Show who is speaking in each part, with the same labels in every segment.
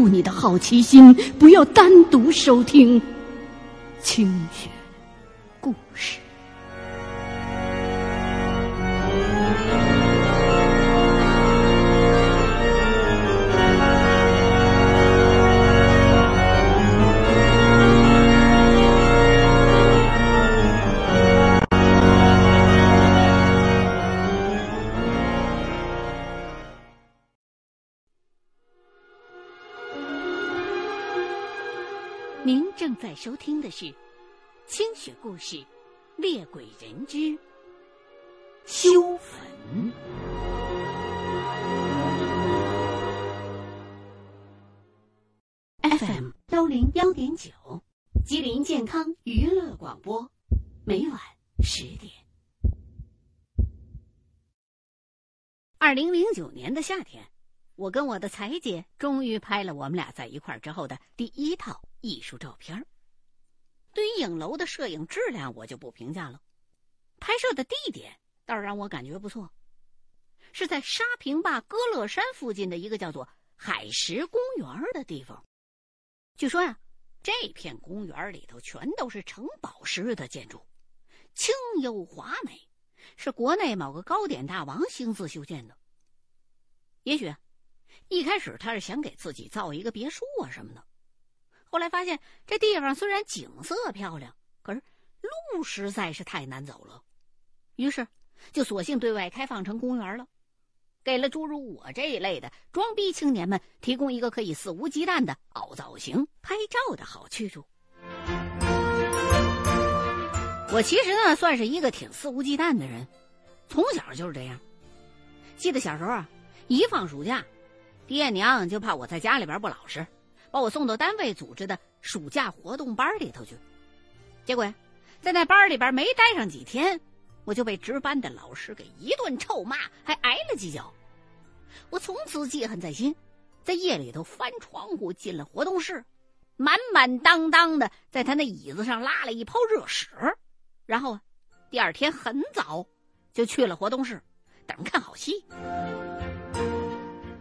Speaker 1: 住你的好奇心，不要单独收听清雪您正在收听的是《清雪故事·猎鬼人之修坟》。FM 幺零幺点九，吉林健康娱乐广播，每晚十点。二零零九年的夏天，我跟我的彩姐终于拍了我们俩在一块儿之后的第一套。艺术照片对于影楼的摄影质量，我就不评价了。拍摄的地点倒是让我感觉不错，是在沙坪坝歌乐山附近的一个叫做海石公园的地方。据说呀，这片公园里头全都是城堡式的建筑，清幽华美，是国内某个糕点大王亲自修建的。也许一开始他是想给自己造一个别墅啊什么的。后来发现这地方虽然景色漂亮，可是路实在是太难走了，于是就索性对外开放成公园了，给了诸如我这一类的装逼青年们提供一个可以肆无忌惮的凹造型拍照的好去处。我其实呢算是一个挺肆无忌惮的人，从小就是这样。记得小时候啊，一放暑假，爹娘就怕我在家里边不老实。把我送到单位组织的暑假活动班里头去，结果呀，在那班里边没待上几天，我就被值班的老师给一顿臭骂，还挨了几脚。我从此记恨在心，在夜里头翻窗户进了活动室，满满当当的在他那椅子上拉了一泡热屎，然后，第二天很早就去了活动室，等着看好戏。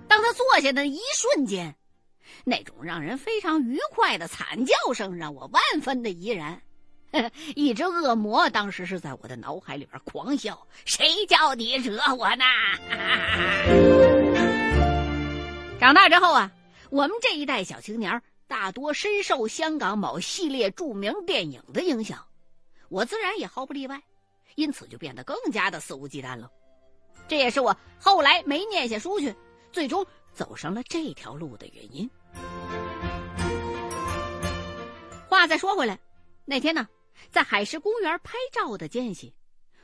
Speaker 1: 当他坐下的一瞬间。那种让人非常愉快的惨叫声让我万分的怡然，一只恶魔当时是在我的脑海里边狂笑：“谁叫你惹我呢？” 长大之后啊，我们这一代小青年大多深受香港某系列著名电影的影响，我自然也毫不例外，因此就变得更加的肆无忌惮了。这也是我后来没念下书去，最终走上了这条路的原因。话再说回来，那天呢，在海石公园拍照的间隙，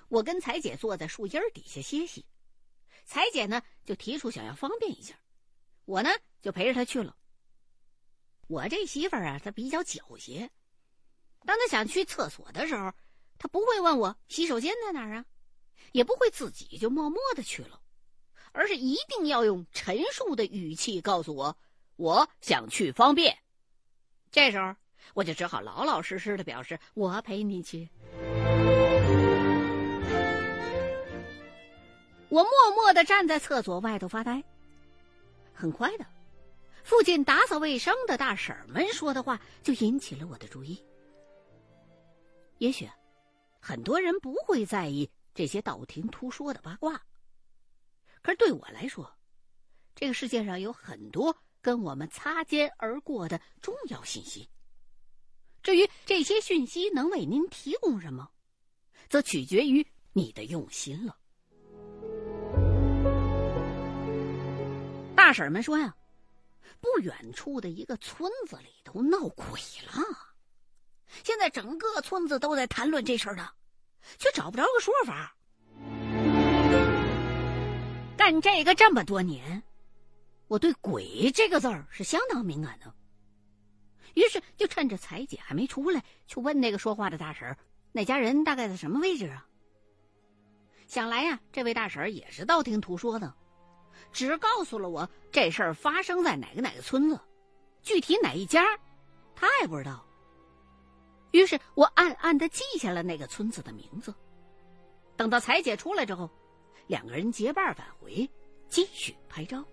Speaker 1: 我跟彩姐坐在树荫底下歇息。彩姐呢就提出想要方便一下，我呢就陪着她去了。我这媳妇儿啊，她比较狡黠，当她想去厕所的时候，她不会问我洗手间在哪儿啊，也不会自己就默默的去了，而是一定要用陈述的语气告诉我，我想去方便。这时候。我就只好老老实实的表示我陪你去。我默默的站在厕所外头发呆。很快的，附近打扫卫生的大婶们说的话就引起了我的注意。也许，很多人不会在意这些道听途说的八卦，可是对我来说，这个世界上有很多跟我们擦肩而过的重要信息。至于这些讯息能为您提供什么，则取决于你的用心了。大婶们说呀，不远处的一个村子里头闹鬼了，现在整个村子都在谈论这事儿呢，却找不着个说法。干这个这么多年，我对“鬼”这个字儿是相当敏感的。于是就趁着彩姐还没出来，去问那个说话的大婶那家人大概在什么位置啊？想来呀，这位大婶也是道听途说的，只告诉了我这事儿发生在哪个哪个村子，具体哪一家，他也不知道。于是我暗暗的记下了那个村子的名字。等到彩姐出来之后，两个人结伴返回，继续拍照。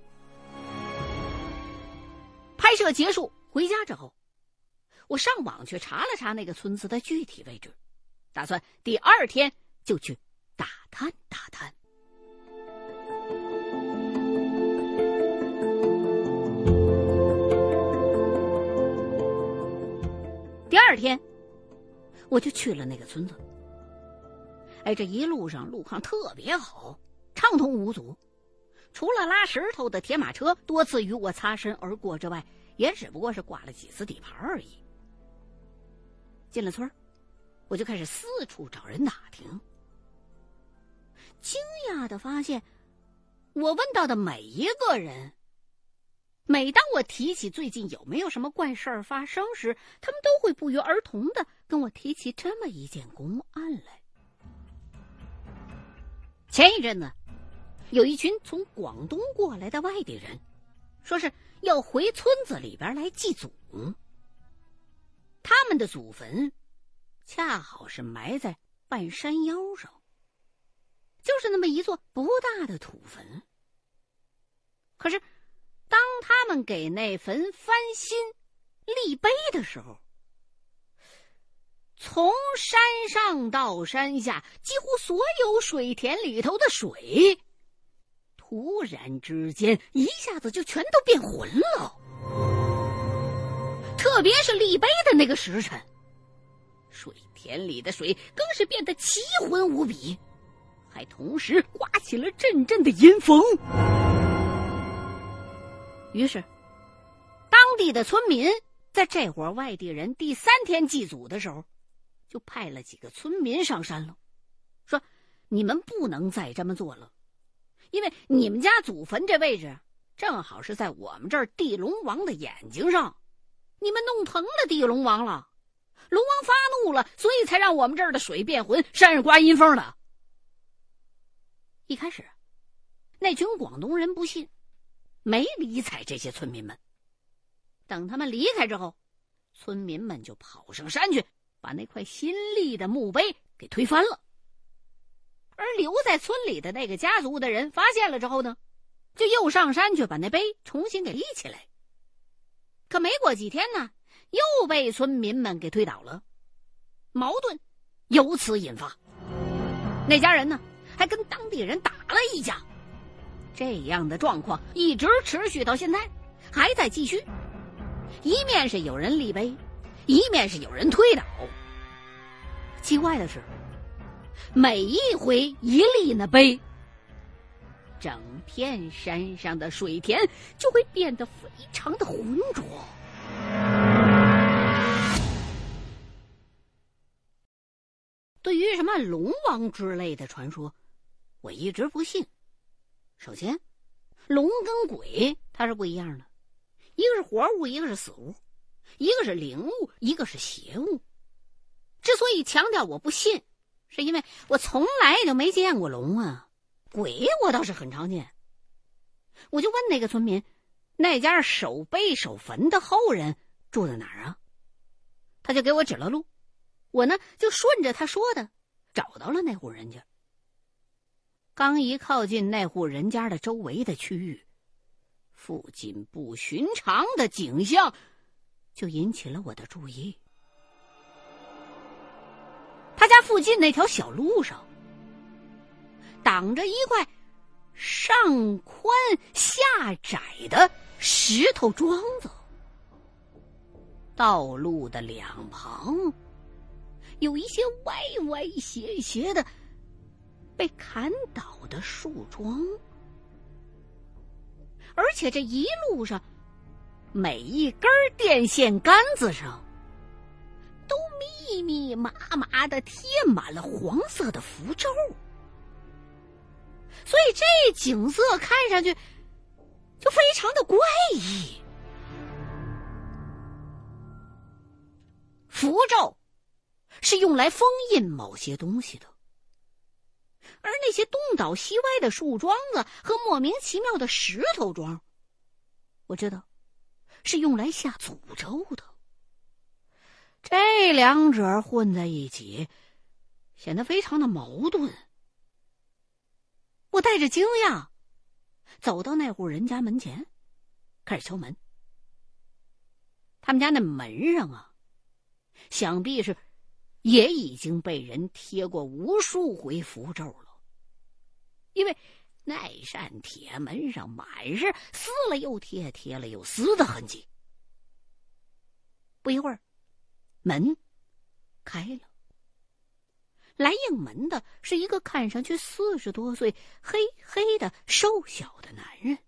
Speaker 1: 拍摄结束，回家之后，我上网去查了查那个村子的具体位置，打算第二天就去打探打探。第二天，我就去了那个村子。哎，这一路上路况特别好，畅通无阻，除了拉石头的铁马车多次与我擦身而过之外，也只不过是挂了几次底盘而已。进了村我就开始四处找人打听。惊讶的发现，我问到的每一个人。每当我提起最近有没有什么怪事儿发生时，他们都会不约而同的跟我提起这么一件公案来。前一阵子，有一群从广东过来的外地人，说是要回村子里边来祭祖。他们的祖坟，恰好是埋在半山腰上，就是那么一座不大的土坟。可是。当他们给那坟翻新、立碑的时候，从山上到山下，几乎所有水田里头的水，突然之间一下子就全都变浑了。特别是立碑的那个时辰，水田里的水更是变得奇浑无比，还同时刮起了阵阵的阴风。于是，当地的村民在这伙外地人第三天祭祖的时候，就派了几个村民上山了，说：“你们不能再这么做了，因为你们家祖坟这位置正好是在我们这儿地龙王的眼睛上，你们弄疼了地龙王了，龙王发怒了，所以才让我们这儿的水变浑，山上刮阴风的。”一开始，那群广东人不信。没理睬这些村民们。等他们离开之后，村民们就跑上山去，把那块新立的墓碑给推翻了。而留在村里的那个家族的人发现了之后呢，就又上山去把那碑重新给立起来。可没过几天呢，又被村民们给推倒了，矛盾由此引发。那家人呢，还跟当地人打了一架。这样的状况一直持续到现在，还在继续。一面是有人立碑，一面是有人推倒。奇怪的是，每一回一立那碑，整片山上的水田就会变得非常的浑浊。对于什么龙王之类的传说，我一直不信。首先，龙跟鬼它是不一样的，一个是活物，一个是死物，一个是灵物，一个是邪物。之所以强调我不信，是因为我从来就没见过龙啊，鬼我倒是很常见。我就问那个村民，那家守碑守坟的后人住在哪儿啊？他就给我指了路，我呢就顺着他说的找到了那户人家。刚一靠近那户人家的周围的区域，附近不寻常的景象就引起了我的注意。他家附近那条小路上，挡着一块上宽下窄的石头桩子，道路的两旁有一些歪歪斜斜的。被砍倒的树桩，而且这一路上，每一根电线杆子上都密密麻麻的贴满了黄色的符咒，所以这景色看上去就非常的怪异。符咒是用来封印某些东西的。而那些东倒西歪的树桩子和莫名其妙的石头桩，我知道是用来下诅咒的。这两者混在一起，显得非常的矛盾。我带着惊讶，走到那户人家门前，开始敲门。他们家那门上啊，想必是也已经被人贴过无数回符咒了，因为那扇铁门上满是撕了又贴、贴了又撕的痕迹。不一会儿，门开了，来应门的是一个看上去四十多岁、黑黑的、瘦小的男人。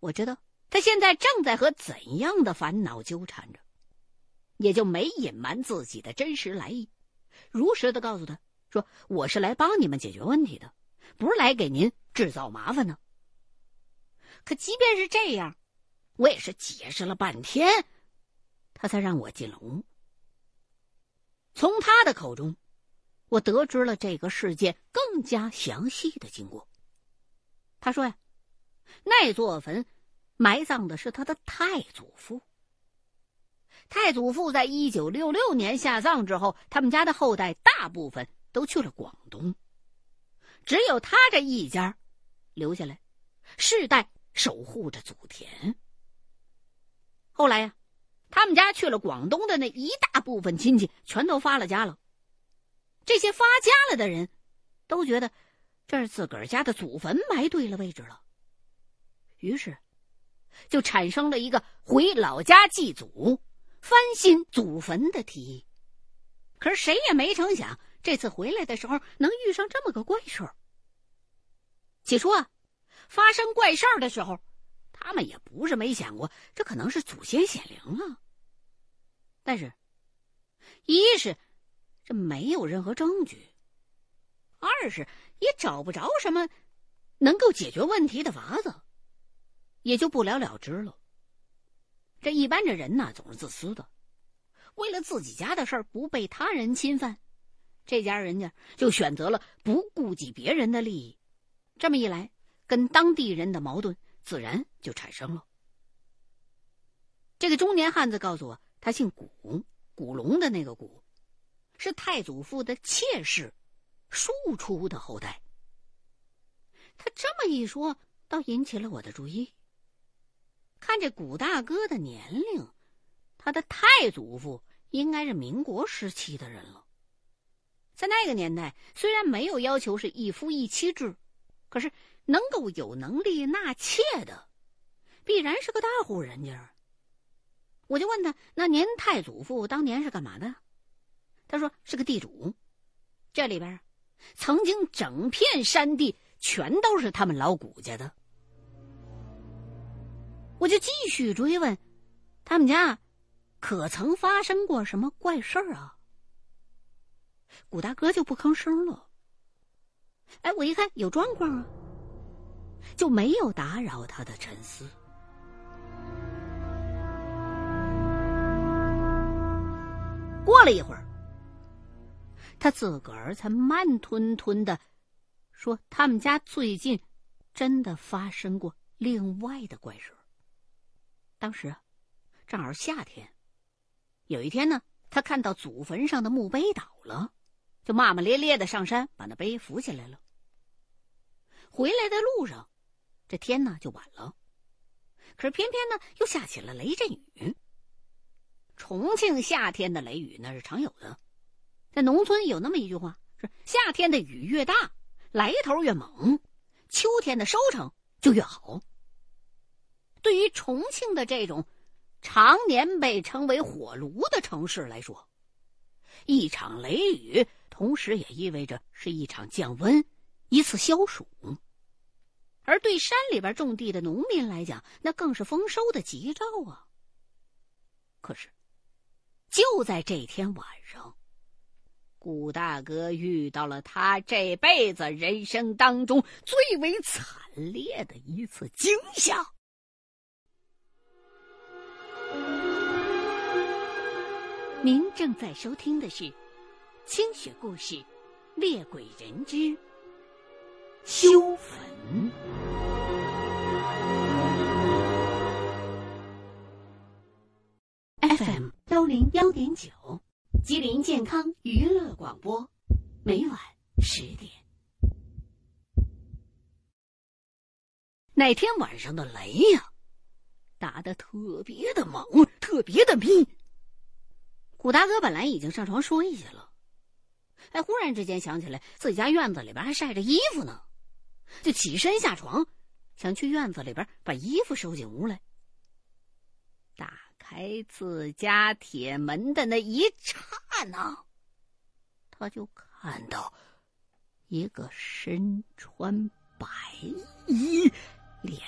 Speaker 1: 我知道。他现在正在和怎样的烦恼纠缠着，也就没隐瞒自己的真实来意，如实的告诉他说：“我是来帮你们解决问题的，不是来给您制造麻烦的。”可即便是这样，我也是解释了半天，他才让我进了屋。从他的口中，我得知了这个事件更加详细的经过。他说呀，那座坟。埋葬的是他的太祖父。太祖父在一九六六年下葬之后，他们家的后代大部分都去了广东，只有他这一家留下来，世代守护着祖田。后来呀，他们家去了广东的那一大部分亲戚全都发了家了。这些发家了的人，都觉得这是自个儿家的祖坟埋对了位置了，于是。就产生了一个回老家祭祖、翻新祖坟的提议，可是谁也没成想，这次回来的时候能遇上这么个怪事儿。起初啊，发生怪事儿的时候，他们也不是没想过，这可能是祖先显灵了。但是，一是这没有任何证据，二是也找不着什么能够解决问题的法子。也就不了了之了。这一般这人呢，总是自私的，为了自己家的事儿不被他人侵犯，这家人家就选择了不顾及别人的利益。这么一来，跟当地人的矛盾自然就产生了。这个中年汉子告诉我，他姓古，古龙的那个古，是太祖父的妾室，庶出的后代。他这么一说，倒引起了我的注意。看这古大哥的年龄，他的太祖父应该是民国时期的人了。在那个年代，虽然没有要求是一夫一妻制，可是能够有能力纳妾的，必然是个大户人家。我就问他：“那您太祖父当年是干嘛的？”他说：“是个地主，这里边曾经整片山地全都是他们老谷家的。”我就继续追问，他们家可曾发生过什么怪事儿啊？古大哥就不吭声了。哎，我一看有状况啊，就没有打扰他的沉思。过了一会儿，他自个儿才慢吞吞的说：“他们家最近真的发生过另外的怪事。”当时，正好夏天。有一天呢，他看到祖坟上的墓碑倒了，就骂骂咧咧的上山把那碑扶起来了。回来的路上，这天呢就晚了，可是偏偏呢又下起了雷阵雨。重庆夏天的雷雨那是常有的，在农村有那么一句话：是夏天的雨越大，来头越猛，秋天的收成就越好。对于重庆的这种常年被称为“火炉”的城市来说，一场雷雨，同时也意味着是一场降温，一次消暑。而对山里边种地的农民来讲，那更是丰收的吉兆啊。可是，就在这天晚上，古大哥遇到了他这辈子人生当中最为惨烈的一次惊吓。您正在收听的是《清雪故事·猎鬼人之修坟》FM 幺零幺点九，吉林健康娱乐广播，每晚十点。那天晚上的雷呀，打的特别的猛，特别的密。古大哥本来已经上床睡下了，哎，忽然之间想起来自己家院子里边还晒着衣服呢，就起身下床，想去院子里边把衣服收进屋来。打开自家铁门的那一刹那，他就看到一个身穿白衣、脸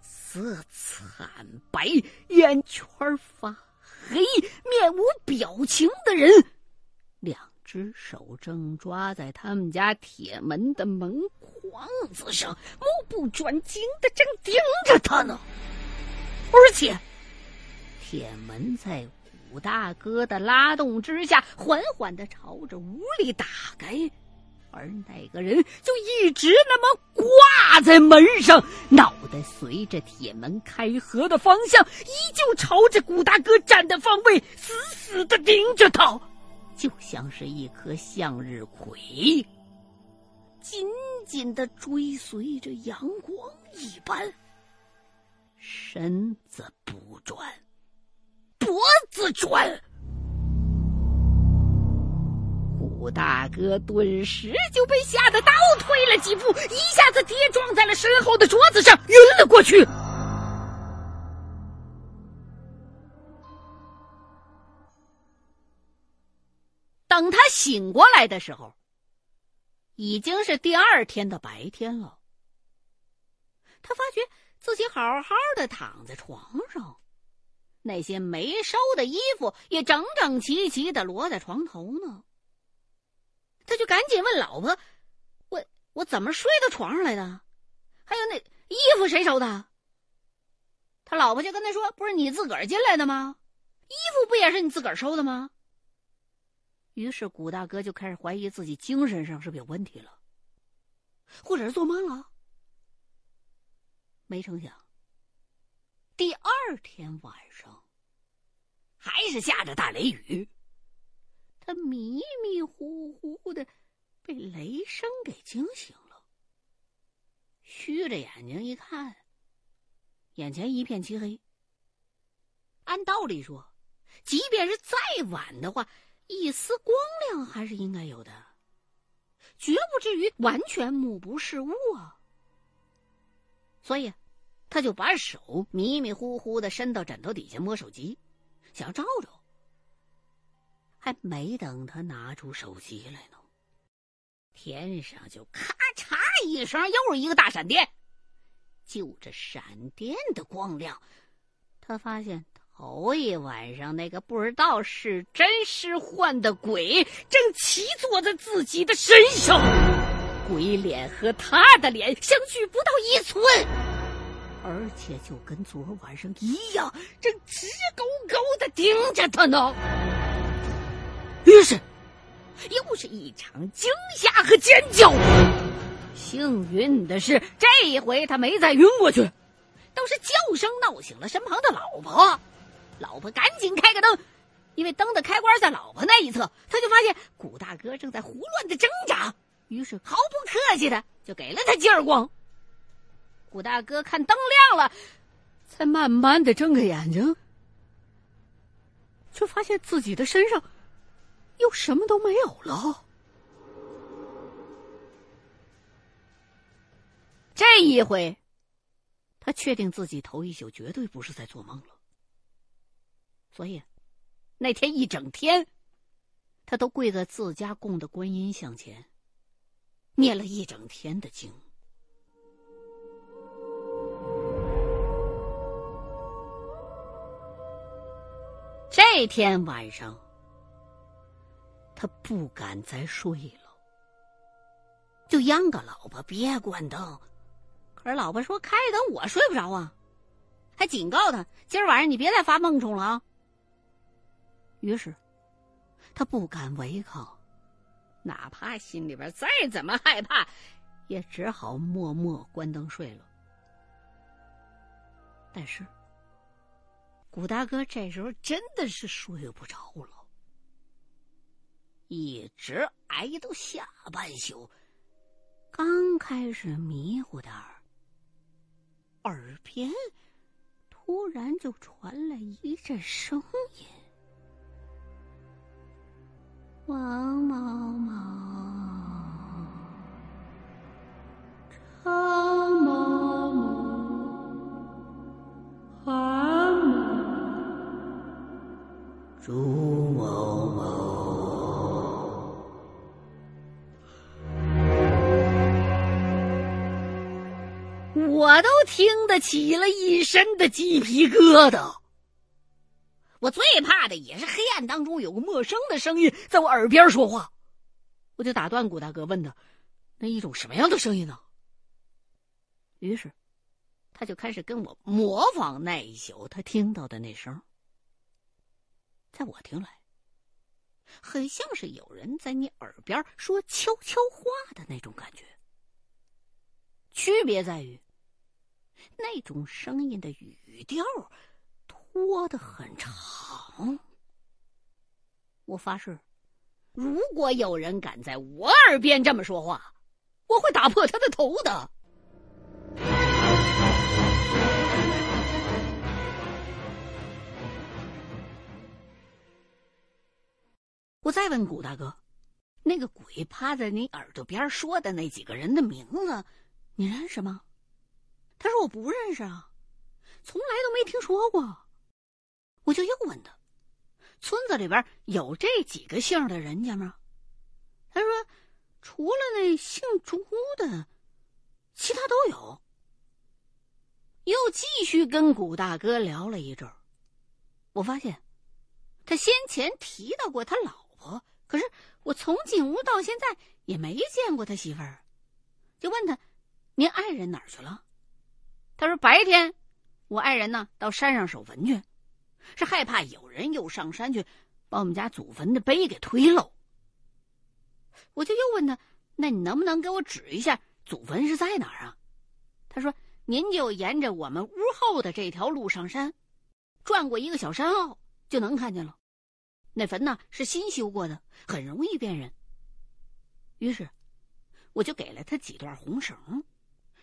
Speaker 1: 色惨白、眼圈发。黑面无表情的人，两只手正抓在他们家铁门的门框子上，目不转睛的正盯着他呢。而且，铁门在武大哥的拉动之下，缓缓的朝着屋里打开。而那个人就一直那么挂在门上，脑袋随着铁门开合的方向，依旧朝着古大哥站的方位死死的盯着他，就像是一颗向日葵，紧紧的追随着阳光一般。身子不转，脖子转。武大哥顿时就被吓得倒退了几步，一下子跌撞在了身后的桌子上，晕了过去。等他醒过来的时候，已经是第二天的白天了。他发觉自己好好的躺在床上，那些没收的衣服也整整齐齐的摞在床头呢。他就赶紧问老婆：“我我怎么睡到床上来的？还有那衣服谁收的？”他老婆就跟他说：“不是你自个儿进来的吗？衣服不也是你自个儿收的吗？”于是古大哥就开始怀疑自己精神上是不是有问题了，或者是做梦了。没成想，第二天晚上还是下着大雷雨。他迷迷糊糊的被雷声给惊醒了，虚着眼睛一看，眼前一片漆黑。按道理说，即便是再晚的话，一丝光亮还是应该有的，绝不至于完全目不视物啊。所以，他就把手迷迷糊糊的伸到枕头底下摸手机，想要照照。还没等他拿出手机来呢，天上就咔嚓一声，又是一个大闪电。就这闪电的光亮，他发现头一晚上那个不知道是真是幻的鬼，正骑坐在自己的身上。鬼脸和他的脸相距不到一寸，而且就跟昨晚上一样，正直勾勾的盯着他呢。于是，又是一场惊吓和尖叫。幸运的是，这一回他没再晕过去，倒是叫声闹醒了身旁的老婆。老婆赶紧开个灯，因为灯的开关在老婆那一侧，他就发现古大哥正在胡乱的挣扎。于是毫不客气的就给了他几耳光。古大哥看灯亮了，才慢慢的睁开眼睛，却发现自己的身上。又什么都没有了。这一回，他确定自己头一宿绝对不是在做梦了。所以，那天一整天，他都跪在自家供的观音像前，念了一整天的经。这天晚上。他不敢再睡了，就央个老婆别关灯。可是老婆说：“开灯我睡不着啊。”还警告他：“今儿晚上你别再发梦虫了啊。”于是，他不敢违抗，哪怕心里边再怎么害怕，也只好默默关灯睡了。但是，古大哥这时候真的是睡不着了。一直挨到下半宿，刚开始迷糊点儿，耳边突然就传来一阵声音：“王某某，张某某，韩某，朱某某。”我都听得起了一身的鸡皮疙瘩。我最怕的也是黑暗当中有个陌生的声音在我耳边说话，我就打断古大哥问他：“那一种什么样的声音呢？”于是，他就开始跟我模仿那一宿他听到的那声。在我听来，很像是有人在你耳边说悄悄话的那种感觉。区别在于，那种声音的语调窝的很长。我发誓，如果有人敢在我耳边这么说话，我会打破他的头的。我再问古大哥，那个鬼趴在你耳朵边说的那几个人的名字？你认识吗？他说我不认识啊，从来都没听说过。我就又问他，村子里边有这几个姓的人家吗？他说，除了那姓朱的，其他都有。又继续跟古大哥聊了一阵儿，我发现他先前提到过他老婆，可是我从进屋到现在也没见过他媳妇儿，就问他。您爱人哪儿去了？他说：“白天，我爱人呢到山上守坟去，是害怕有人又上山去把我们家祖坟的碑给推喽。”我就又问他：“那你能不能给我指一下祖坟是在哪儿啊？”他说：“您就沿着我们屋后的这条路上山，转过一个小山坳就能看见了。那坟呢是新修过的，很容易辨认。”于是，我就给了他几段红绳。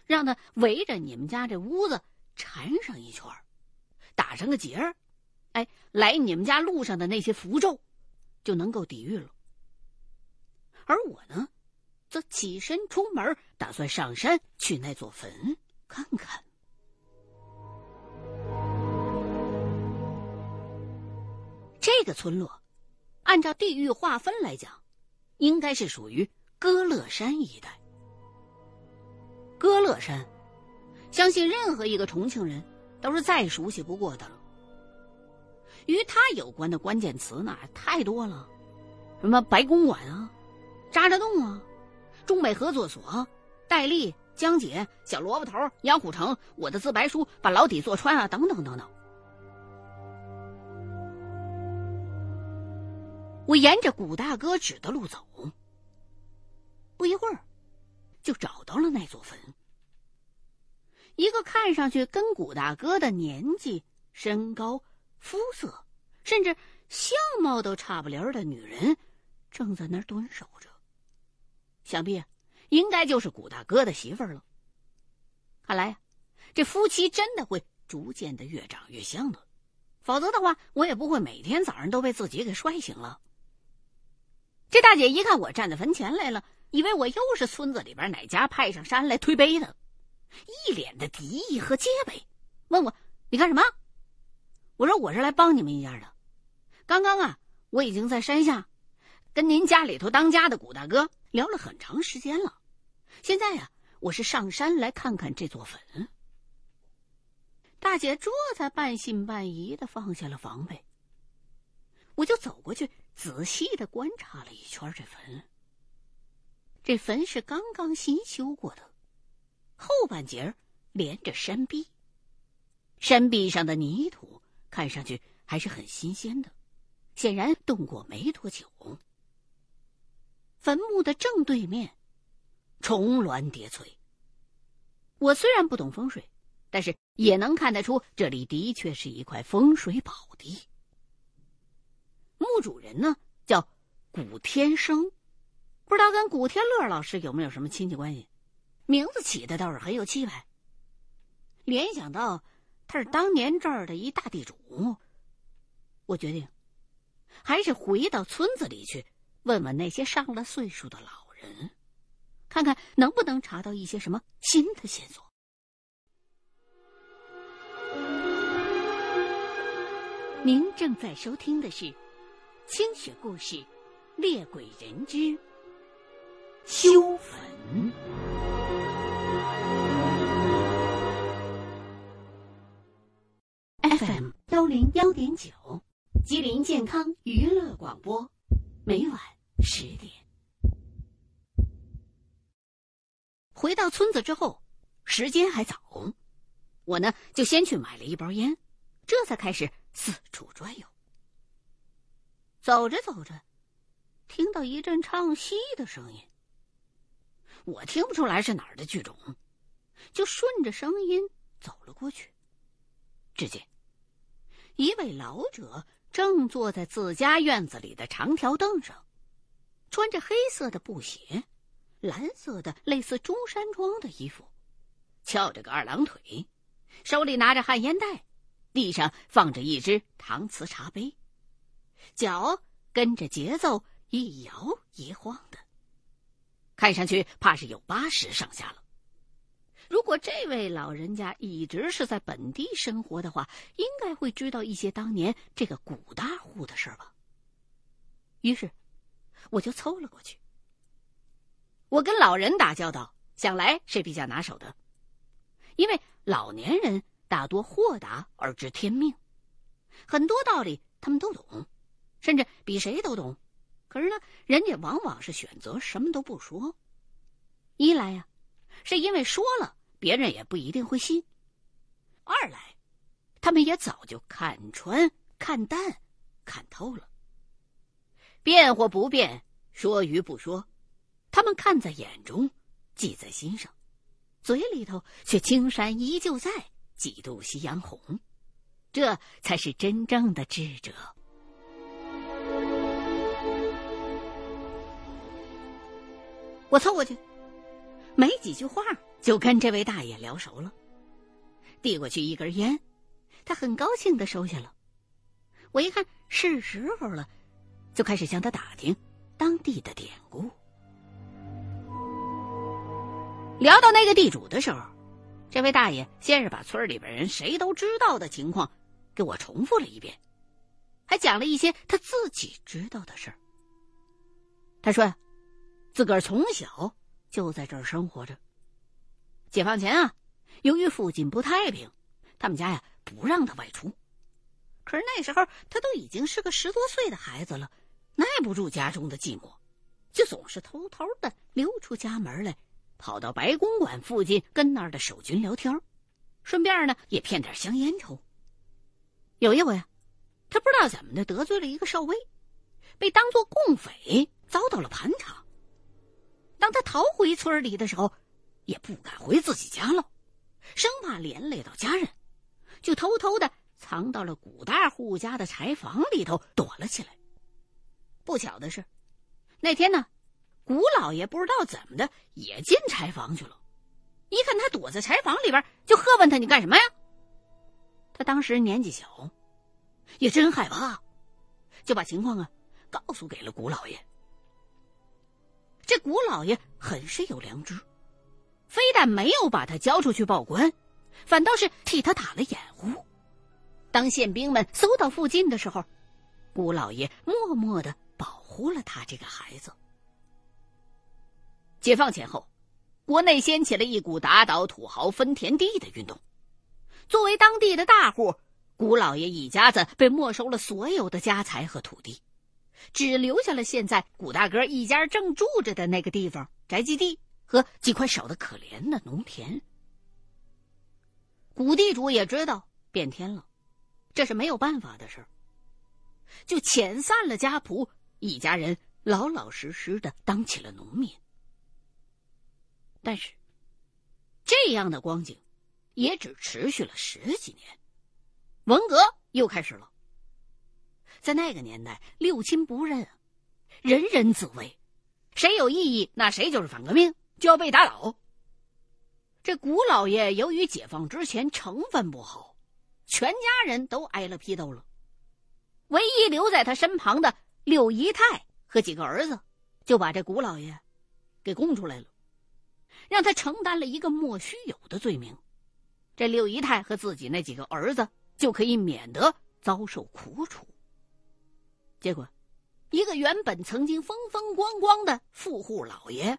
Speaker 1: 让他围着你们家这屋子缠上一圈打上个结儿，哎，来你们家路上的那些符咒就能够抵御了。而我呢，则起身出门，打算上山去那座坟看看。这个村落，按照地域划分来讲，应该是属于歌乐山一带。歌乐山，相信任何一个重庆人都是再熟悉不过的了。与他有关的关键词呢，太多了，什么白公馆啊、渣渣洞啊、中北合作所、戴笠、江姐、小萝卜头、杨虎城、我的自白书、把牢底坐穿啊，等等等等。我沿着古大哥指的路走，不一会儿。就找到了那座坟。一个看上去跟古大哥的年纪、身高、肤色，甚至相貌都差不离的女人，正在那儿蹲守着。想必应该就是古大哥的媳妇儿了。看来，这夫妻真的会逐渐的越长越像的，否则的话，我也不会每天早上都被自己给摔醒了。这大姐一看我站在坟前来了。以为我又是村子里边哪家派上山来推杯的，一脸的敌意和戒备，问我你干什么？我说我是来帮你们一下的。刚刚啊，我已经在山下跟您家里头当家的古大哥聊了很长时间了。现在呀，我是上山来看看这座坟。大姐这才半信半疑的放下了防备，我就走过去仔细的观察了一圈这坟。这坟是刚刚新修过的，后半截连着山壁。山壁上的泥土看上去还是很新鲜的，显然动过没多久。坟墓的正对面，重峦叠翠。我虽然不懂风水，但是也能看得出这里的确是一块风水宝地。墓主人呢，叫古天生。不知道跟古天乐老师有没有什么亲戚关系？名字起的倒是很有气派。联想到他是当年这儿的一大地主，我决定还是回到村子里去问问那些上了岁数的老人，看看能不能查到一些什么新的线索。您正在收听的是《清雪故事·猎鬼人之修坟》。FM 幺零幺点九，吉林健康娱乐广播，每晚十点。回到村子之后，时间还早，我呢就先去买了一包烟，这才开始。四处转悠，走着走着，听到一阵唱戏的声音。我听不出来是哪儿的剧种，就顺着声音走了过去。只见一位老者正坐在自家院子里的长条凳上，穿着黑色的布鞋，蓝色的类似中山装的衣服，翘着个二郎腿，手里拿着旱烟袋。地上放着一只搪瓷茶杯，脚跟着节奏一摇一晃的，看上去怕是有八十上下了。如果这位老人家一直是在本地生活的话，应该会知道一些当年这个古大户的事吧。于是，我就凑了过去。我跟老人打交道，想来是比较拿手的，因为老年人。大多豁达而知天命，很多道理他们都懂，甚至比谁都懂。可是呢，人家往往是选择什么都不说。一来呀，是因为说了别人也不一定会信；二来，他们也早就看穿、看淡、看透了。变或不变，说与不说，他们看在眼中，记在心上，嘴里头却青山依旧在。几度夕阳红，这才是真正的智者。我凑过去，没几句话就跟这位大爷聊熟了，递过去一根烟，他很高兴的收下了。我一看是时候了，就开始向他打听当地的典故。聊到那个地主的时候。这位大爷先是把村里边人谁都知道的情况给我重复了一遍，还讲了一些他自己知道的事儿。他说：“自个儿从小就在这儿生活着。解放前啊，由于附近不太平，他们家呀不让他外出。可是那时候他都已经是个十多岁的孩子了，耐不住家中的寂寞，就总是偷偷的溜出家门来。”跑到白公馆附近跟那儿的守军聊天，顺便呢也骗点香烟抽。有一回啊，他不知道怎么的得罪了一个少尉，被当作共匪遭到了盘查。当他逃回村里的时候，也不敢回自己家了，生怕连累到家人，就偷偷的藏到了古大户家的柴房里头躲了起来。不巧的是，那天呢。古老爷不知道怎么的也进柴房去了，一看他躲在柴房里边，就喝问他：“你干什么呀？”他当时年纪小，也真害怕，就把情况啊告诉给了古老爷。这古老爷很是有良知，非但没有把他交出去报官，反倒是替他打了掩护。当宪兵们搜到附近的时候，古老爷默默的保护了他这个孩子。解放前后，国内掀起了一股打倒土豪分田地的运动。作为当地的大户，古老爷一家子被没收了所有的家财和土地，只留下了现在古大哥一家正住着的那个地方宅基地和几块少的可怜的农田。古地主也知道变天了，这是没有办法的事儿，就遣散了家仆，一家人老老实实的当起了农民。但是，这样的光景也只持续了十几年，文革又开始了。在那个年代，六亲不认，人人自危，谁有异议，那谁就是反革命，就要被打倒。这古老爷由于解放之前成分不好，全家人都挨了批斗了。唯一留在他身旁的六姨太和几个儿子，就把这古老爷给供出来了，让他承担了一个莫须有的罪名。这六姨太和自己那几个儿子就可以免得遭受苦楚。结果，一个原本曾经风风光光的富户老爷，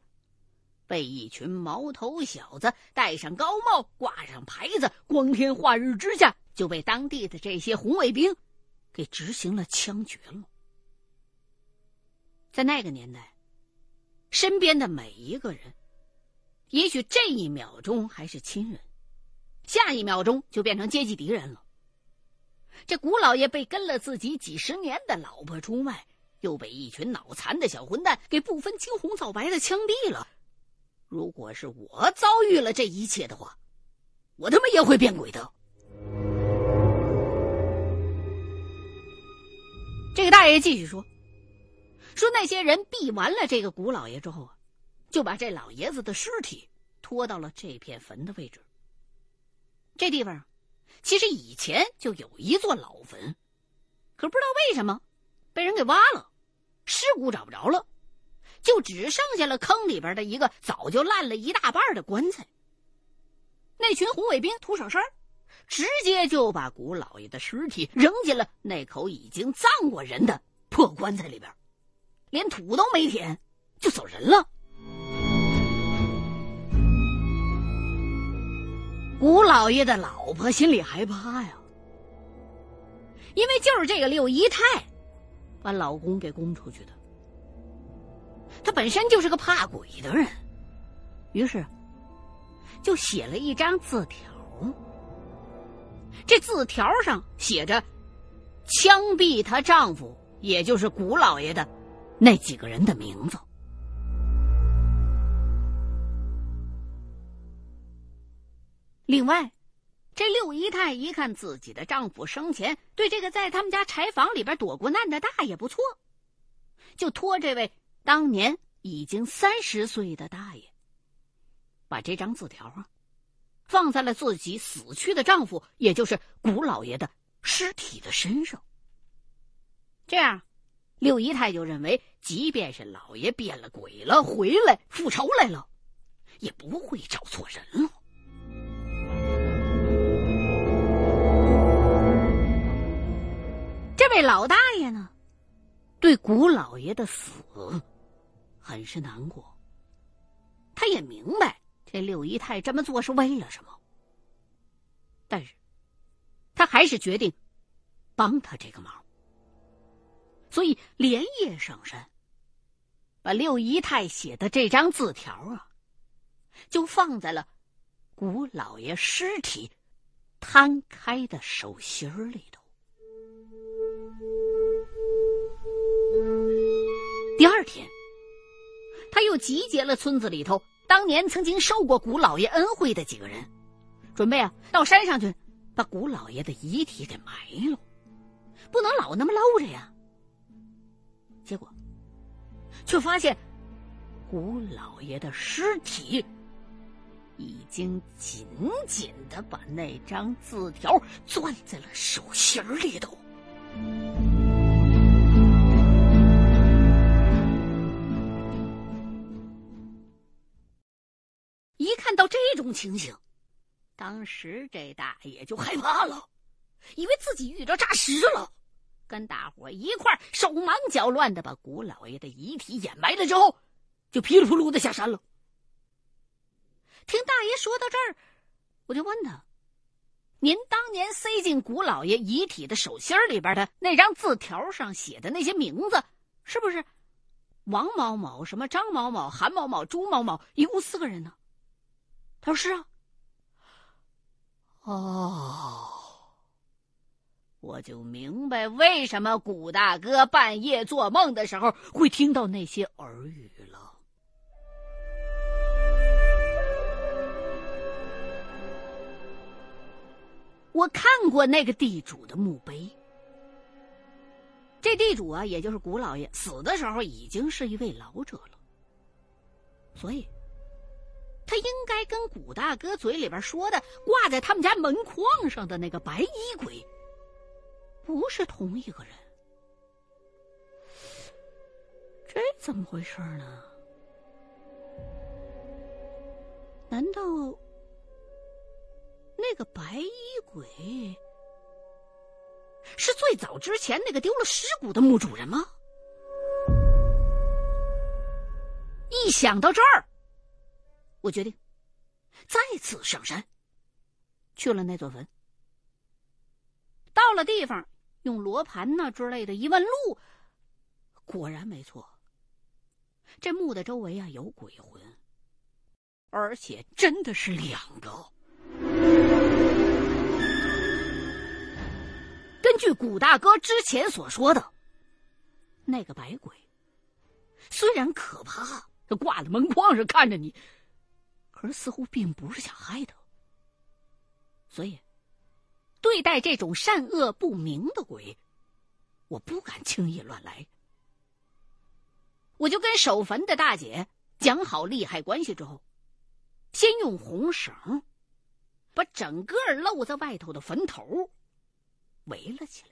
Speaker 1: 被一群毛头小子戴上高帽、挂上牌子，光天化日之下就被当地的这些红卫兵。给执行了枪决了。在那个年代，身边的每一个人，也许这一秒钟还是亲人，下一秒钟就变成阶级敌人了。这古老爷被跟了自己几十年的老婆出卖，又被一群脑残的小混蛋给不分青红皂白的枪毙了。如果是我遭遇了这一切的话，我他妈也会变鬼的。这个大爷继续说：“说那些人毙完了这个古老爷之后啊，就把这老爷子的尸体拖到了这片坟的位置。这地方其实以前就有一座老坟，可不知道为什么被人给挖了，尸骨找不着了，就只剩下了坑里边的一个早就烂了一大半的棺材。那群红卫兵图省事儿。”直接就把古老爷的尸体扔进了那口已经葬过人的破棺材里边，连土都没填，就走人了。古老爷的老婆心里害怕呀，因为就是这个六姨太，把老公给供出去的。她本身就是个怕鬼的人，于是就写了一张字条。这字条上写着：“枪毙她丈夫，也就是古老爷的那几个人的名字。”另外，这六姨太一看自己的丈夫生前对这个在他们家柴房里边躲过难的大爷不错，就托这位当年已经三十岁的大爷，把这张字条啊。放在了自己死去的丈夫，也就是古老爷的尸体的身上。这样，六姨太就认为，即便是老爷变了鬼了，回来复仇来了，也不会找错人了。这位老大爷呢，对古老爷的死很是难过，他也明白。这六姨太这么做是为了什么？但是，他还是决定帮他这个忙，所以连夜上山，把六姨太写的这张字条啊，就放在了古老爷尸体摊开的手心里头。第二天，他又集结了村子里头。当年曾经受过古老爷恩惠的几个人，准备啊到山上去，把古老爷的遗体给埋了，不能老那么露着呀。结果，却发现古老爷的尸体已经紧紧的把那张字条攥在了手心里头。种情形，当时这大爷就害怕了，以为自己遇着诈尸了，跟大伙一块手忙脚乱的把古老爷的遗体掩埋了之后，就噼里扑噜的下山了。听大爷说到这儿，我就问他：“您当年塞进古老爷遗体的手心里边的那张字条上写的那些名字，是不是王某某、什么张某某、韩某某、朱某某，一共四个人呢？”他说：“是啊。”哦，我就明白为什么古大哥半夜做梦的时候会听到那些耳语了。我看过那个地主的墓碑，这地主啊，也就是古老爷，死的时候已经是一位老者了，所以。他应该跟古大哥嘴里边说的挂在他们家门框上的那个白衣鬼，不是同一个人。这怎么回事呢？难道那个白衣鬼是最早之前那个丢了尸骨的墓主人吗？一想到这儿，我决定再次上山，去了那座坟。到了地方，用罗盘呐之类的一问路，果然没错。这墓的周围啊有鬼魂，而且真的是两个。根据古大哥之前所说的，那个白鬼虽然可怕。他挂在门框上看着你，而似乎并不是想害他，所以对待这种善恶不明的鬼，我不敢轻易乱来。我就跟守坟的大姐讲好利害关系之后，先用红绳把整个露在外头的坟头围了起来，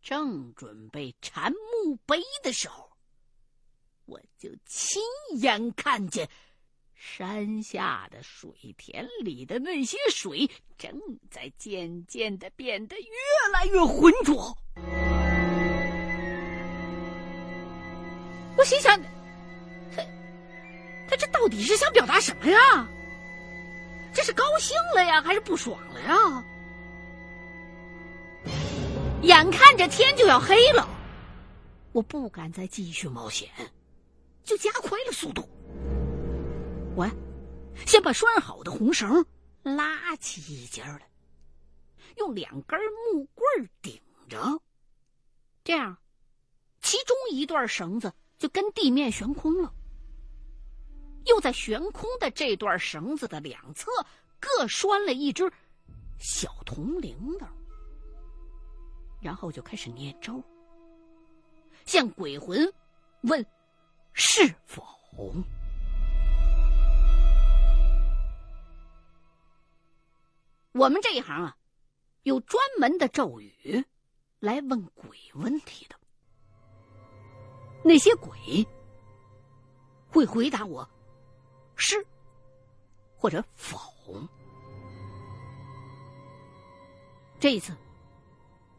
Speaker 1: 正准备缠墓碑的时候。我就亲眼看见山下的水田里的那些水正在渐渐的变得越来越浑浊。我心想，他他这到底是想表达什么呀？这是高兴了呀，还是不爽了呀？眼看着天就要黑了，我不敢再继续冒险。就加快了速度。我先把拴好的红绳拉起一截来，用两根木棍顶着，这样，其中一段绳子就跟地面悬空了。又在悬空的这段绳子的两侧各拴了一只小铜铃铛，然后就开始念咒，向鬼魂问。是否？我们这一行啊，有专门的咒语来问鬼问题的。那些鬼会回答我“是”或者“否”。这一次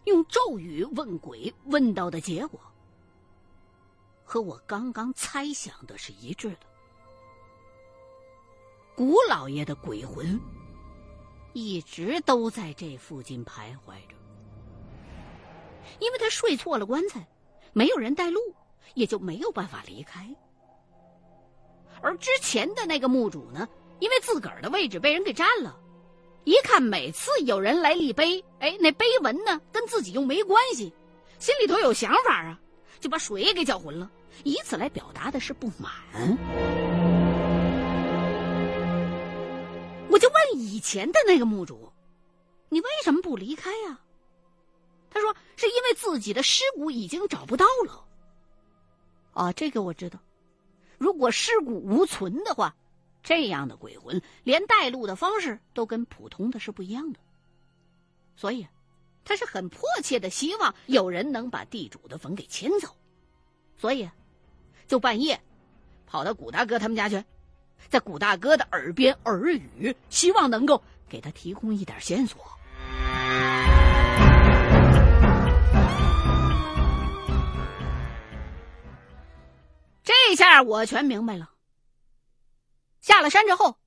Speaker 1: 用咒语问鬼，问到的结果。和我刚刚猜想的是一致的。古老爷的鬼魂一直都在这附近徘徊着，因为他睡错了棺材，没有人带路，也就没有办法离开。而之前的那个墓主呢，因为自个儿的位置被人给占了，一看每次有人来立碑，哎，那碑文呢跟自己又没关系，心里头有想法啊，就把水给搅浑了。以此来表达的是不满。我就问以前的那个墓主：“你为什么不离开呀？”他说：“是因为自己的尸骨已经找不到了。”啊，这个我知道。如果尸骨无存的话，这样的鬼魂连带路的方式都跟普通的是不一样的。所以，他是很迫切的希望有人能把地主的坟给迁走。所以。就半夜，跑到古大哥他们家去，在古大哥的耳边耳语，希望能够给他提供一点线索。这下我全明白了。下了山之后，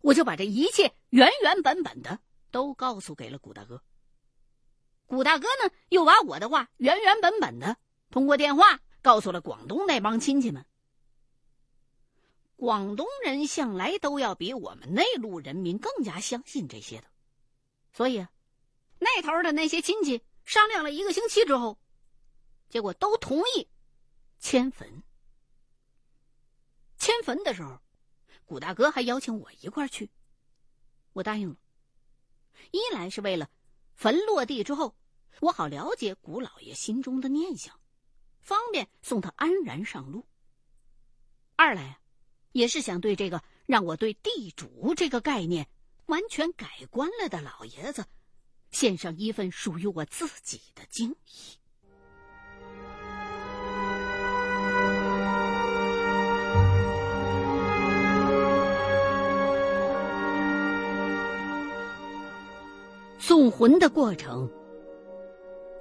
Speaker 1: 我就把这一切原原本本的都告诉给了古大哥。古大哥呢，又把我的话原原本本的通过电话。告诉了广东那帮亲戚们。广东人向来都要比我们内陆人民更加相信这些的，所以啊那头的那些亲戚商量了一个星期之后，结果都同意迁坟。迁坟的时候，古大哥还邀请我一块去，我答应了。一来是为了坟落地之后，我好了解古老爷心中的念想。方便送他安然上路。二来，也是想对这个让我对地主这个概念完全改观了的老爷子，献上一份属于我自己的敬意。送魂的过程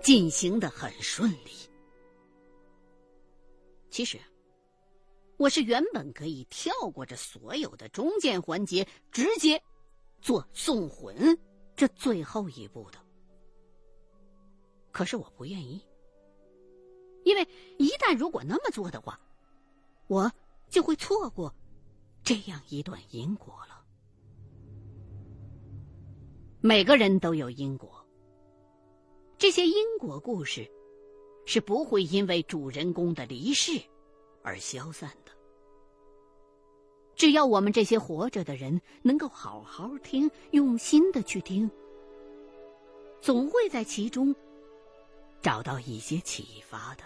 Speaker 1: 进行的很顺利。其实，我是原本可以跳过这所有的中间环节，直接做送魂这最后一步的。可是我不愿意，因为一旦如果那么做的话，我就会错过这样一段因果了。每个人都有因果，这些因果故事是不会因为主人公的离世而消散。只要我们这些活着的人能够好好听，用心的去听，总会在其中找到一些启发的。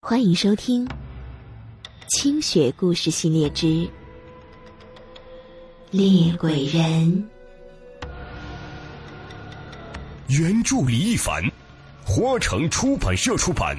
Speaker 2: 欢迎收听《清雪故事系列之猎鬼人》。
Speaker 3: 原著李一凡，花城出版社出版。